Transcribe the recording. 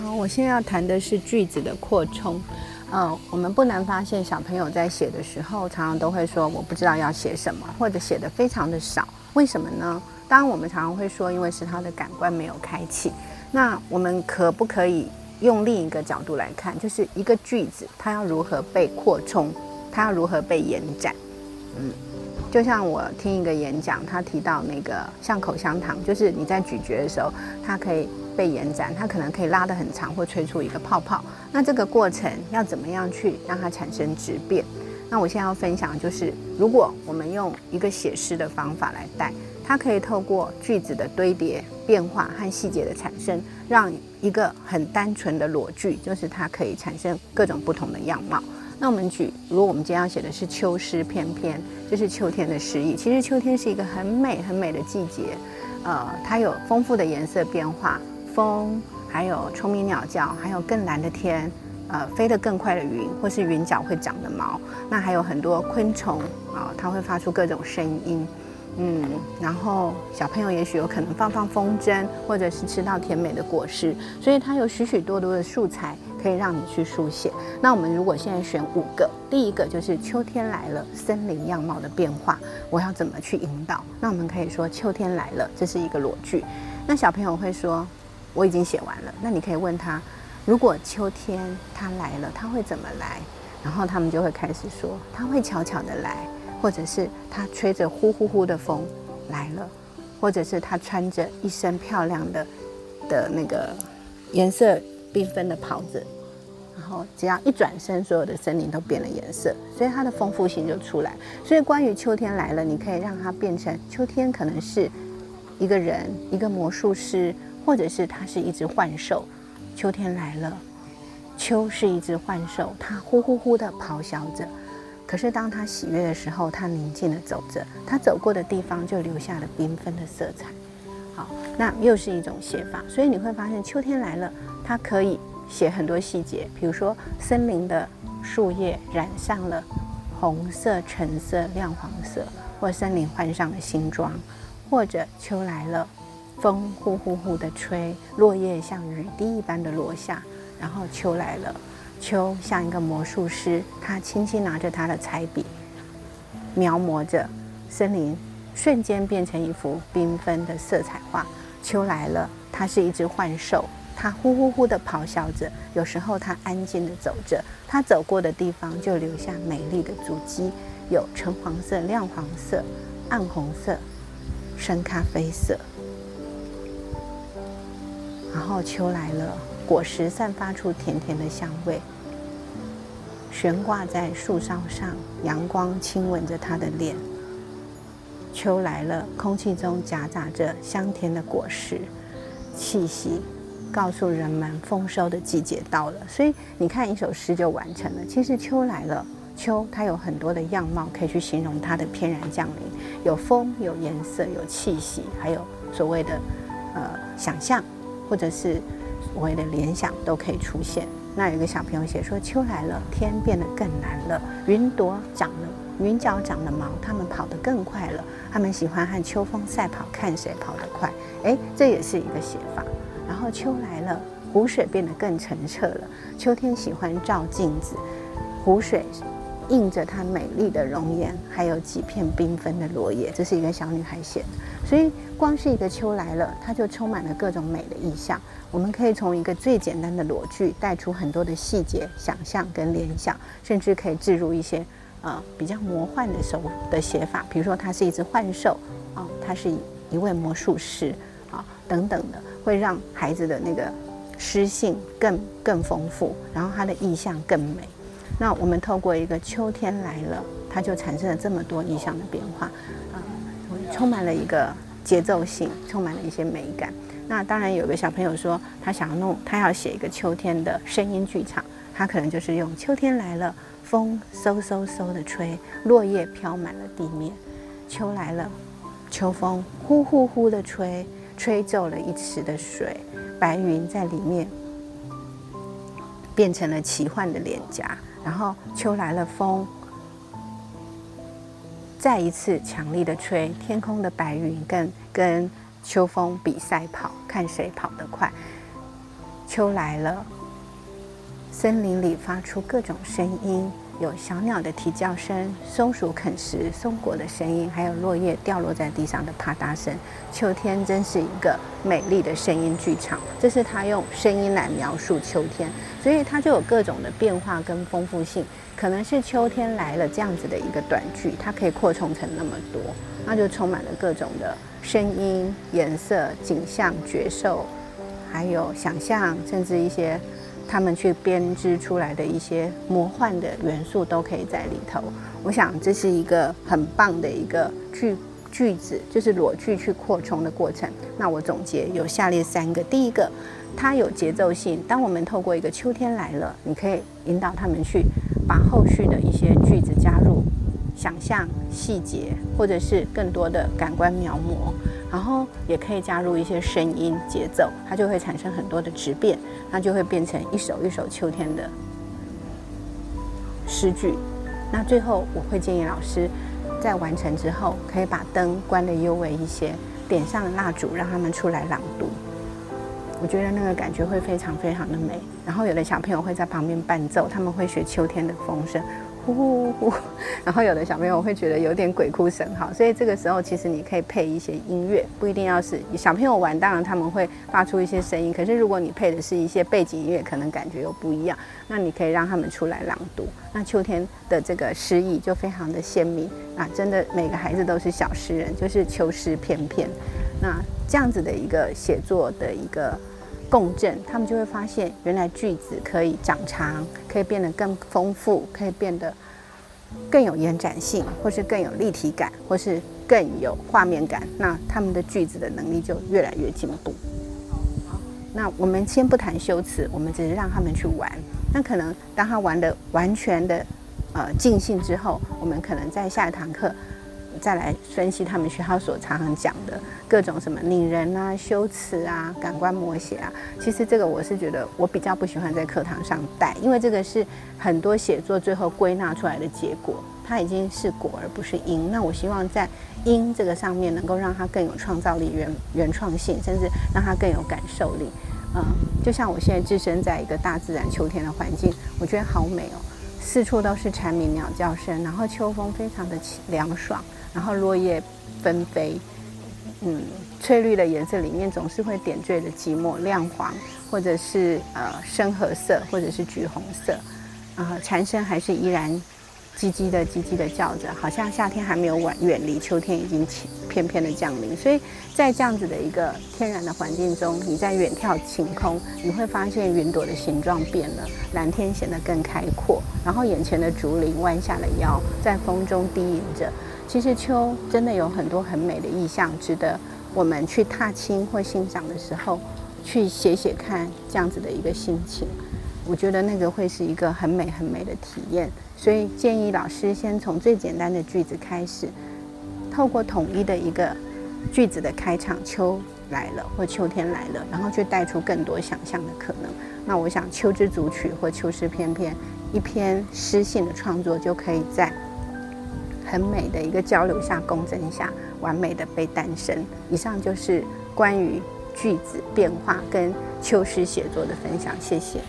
好，我现在要谈的是句子的扩充。嗯，我们不难发现，小朋友在写的时候，常常都会说我不知道要写什么，或者写的非常的少。为什么呢？当然，我们常常会说，因为是他的感官没有开启。那我们可不可以用另一个角度来看，就是一个句子它要如何被扩充，它要如何被延展？嗯，就像我听一个演讲，他提到那个像口香糖，就是你在咀嚼的时候，它可以。被延展，它可能可以拉得很长，或吹出一个泡泡。那这个过程要怎么样去让它产生质变？那我现在要分享就是，如果我们用一个写诗的方法来带，它可以透过句子的堆叠、变化和细节的产生，让一个很单纯的裸句，就是它可以产生各种不同的样貌。那我们举，如果我们今天要写的是秋诗翩翩，就是秋天的诗意。其实秋天是一个很美很美的季节，呃，它有丰富的颜色变化。风，还有虫鸣鸟叫，还有更蓝的天，呃，飞得更快的云，或是云脚会长的毛，那还有很多昆虫啊，它会发出各种声音，嗯，然后小朋友也许有可能放放风筝，或者是吃到甜美的果实，所以它有许许多多的素材可以让你去书写。那我们如果现在选五个，第一个就是秋天来了，森林样貌的变化，我要怎么去引导？那我们可以说秋天来了，这是一个裸句，那小朋友会说。我已经写完了，那你可以问他，如果秋天他来了，他会怎么来？然后他们就会开始说，他会悄悄的来，或者是他吹着呼呼呼的风来了，或者是他穿着一身漂亮的的那个颜色缤纷的袍子，然后只要一转身，所有的森林都变了颜色，所以它的丰富性就出来。所以关于秋天来了，你可以让它变成秋天可能是一个人，一个魔术师。或者是它是一只幻兽，秋天来了，秋是一只幻兽，它呼呼呼的咆哮着。可是当它喜悦的时候，它宁静的走着，它走过的地方就留下了缤纷的色彩。好，那又是一种写法。所以你会发现，秋天来了，它可以写很多细节，比如说森林的树叶染上了红色、橙色、亮黄色，或森林换上了新装，或者秋来了。风呼呼呼的吹，落叶像雨滴一般的落下。然后秋来了，秋像一个魔术师，他轻轻拿着他的彩笔，描摹着森林，瞬间变成一幅缤纷的色彩画。秋来了，它是一只幻兽，它呼呼呼的咆哮着。有时候它安静的走着，它走过的地方就留下美丽的足迹，有橙黄色、亮黄色、暗红色、深咖啡色。然后秋来了，果实散发出甜甜的香味，悬挂在树梢上，阳光亲吻着它的脸。秋来了，空气中夹杂着香甜的果实气息，告诉人们丰收的季节到了。所以你看，一首诗就完成了。其实秋来了，秋它有很多的样貌可以去形容它的翩然降临，有风，有颜色，有气息，还有所谓的呃想象。或者是所谓的联想都可以出现。那有一个小朋友写说：“秋来了，天变得更蓝了，云朵长了，云脚长了毛，它们跑得更快了。他们喜欢和秋风赛跑，看谁跑得快。”哎，这也是一个写法。然后秋来了，湖水变得更澄澈了。秋天喜欢照镜子，湖水。映着她美丽的容颜，还有几片缤纷的落叶，这是一个小女孩写的。所以，光是一个秋来了，它就充满了各种美的意象。我们可以从一个最简单的裸句带出很多的细节、想象跟联想，甚至可以置入一些呃比较魔幻的手的写法，比如说它是一只幻兽啊，它是一位魔术师啊等等的，会让孩子的那个诗性更更丰富，然后他的意象更美。那我们透过一个秋天来了，它就产生了这么多意象的变化，啊，充满了一个节奏性，充满了一些美感。那当然有个小朋友说，他想要弄，他要写一个秋天的声音剧场，他可能就是用秋天来了，风嗖嗖嗖的吹，落叶飘满了地面。秋来了，秋风呼呼呼的吹，吹皱了一池的水，白云在里面变成了奇幻的脸颊。然后秋来了，风再一次强力的吹，天空的白云跟跟秋风比赛跑，看谁跑得快。秋来了，森林里发出各种声音。有小鸟的啼叫声，松鼠啃食松果的声音，还有落叶掉落在地上的啪嗒声。秋天真是一个美丽的声音剧场，这是他用声音来描述秋天，所以它就有各种的变化跟丰富性。可能是秋天来了这样子的一个短句，它可以扩充成那么多，那就充满了各种的声音、颜色、景象、角兽，还有想象，甚至一些。他们去编织出来的一些魔幻的元素都可以在里头。我想这是一个很棒的一个句句子，就是裸句去扩充的过程。那我总结有下列三个：第一个，它有节奏性。当我们透过一个秋天来了，你可以引导他们去把后续的一些句子加入想象细节，或者是更多的感官描摹。然后也可以加入一些声音节奏，它就会产生很多的质变，那就会变成一首一首秋天的诗句。那最后我会建议老师在完成之后，可以把灯关的幽微一些，点上蜡烛，让他们出来朗读。我觉得那个感觉会非常非常的美。然后有的小朋友会在旁边伴奏，他们会学秋天的风声。呼呼呼，然后有的小朋友会觉得有点鬼哭神嚎，所以这个时候其实你可以配一些音乐，不一定要是小朋友玩，当然他们会发出一些声音，可是如果你配的是一些背景音乐，可能感觉又不一样。那你可以让他们出来朗读，那秋天的这个诗意就非常的鲜明啊！真的每个孩子都是小诗人，就是秋诗翩翩。那这样子的一个写作的一个。共振，他们就会发现，原来句子可以长长，可以变得更丰富，可以变得更有延展性，或是更有立体感，或是更有画面感。那他们的句子的能力就越来越进步。那我们先不谈修辞，我们只是让他们去玩。那可能当他玩的完全的呃尽兴之后，我们可能在下一堂课。再来分析他们学校所常常讲的各种什么拟人啊、修辞啊、感官摹写啊。其实这个我是觉得我比较不喜欢在课堂上带，因为这个是很多写作最后归纳出来的结果，它已经是果而不是因。那我希望在因这个上面能够让它更有创造力、原原创性，甚至让它更有感受力。嗯，就像我现在置身在一个大自然秋天的环境，我觉得好美哦，四处都是蝉鸣鸟叫声，然后秋风非常的凉爽。然后落叶纷飞，嗯，翠绿的颜色里面总是会点缀着寂寞，亮黄，或者是呃深褐色，或者是橘红色，啊，蝉声还是依然叽叽的叽叽的叫着，好像夏天还没有远远离，秋天已经翩翩的降临。所以在这样子的一个天然的环境中，你在远眺晴空，你会发现云朵的形状变了，蓝天显得更开阔，然后眼前的竹林弯下了腰，在风中低吟着。其实秋真的有很多很美的意象，值得我们去踏青或欣赏的时候，去写写看这样子的一个心情。我觉得那个会是一个很美很美的体验。所以建议老师先从最简单的句子开始，透过统一的一个句子的开场，秋来了或秋天来了，然后去带出更多想象的可能。那我想《秋之组曲》或《秋诗翩翩》一篇诗性的创作就可以在。很美的一个交流下，共振下，完美的被诞生。以上就是关于句子变化跟秋诗写作的分享，谢谢。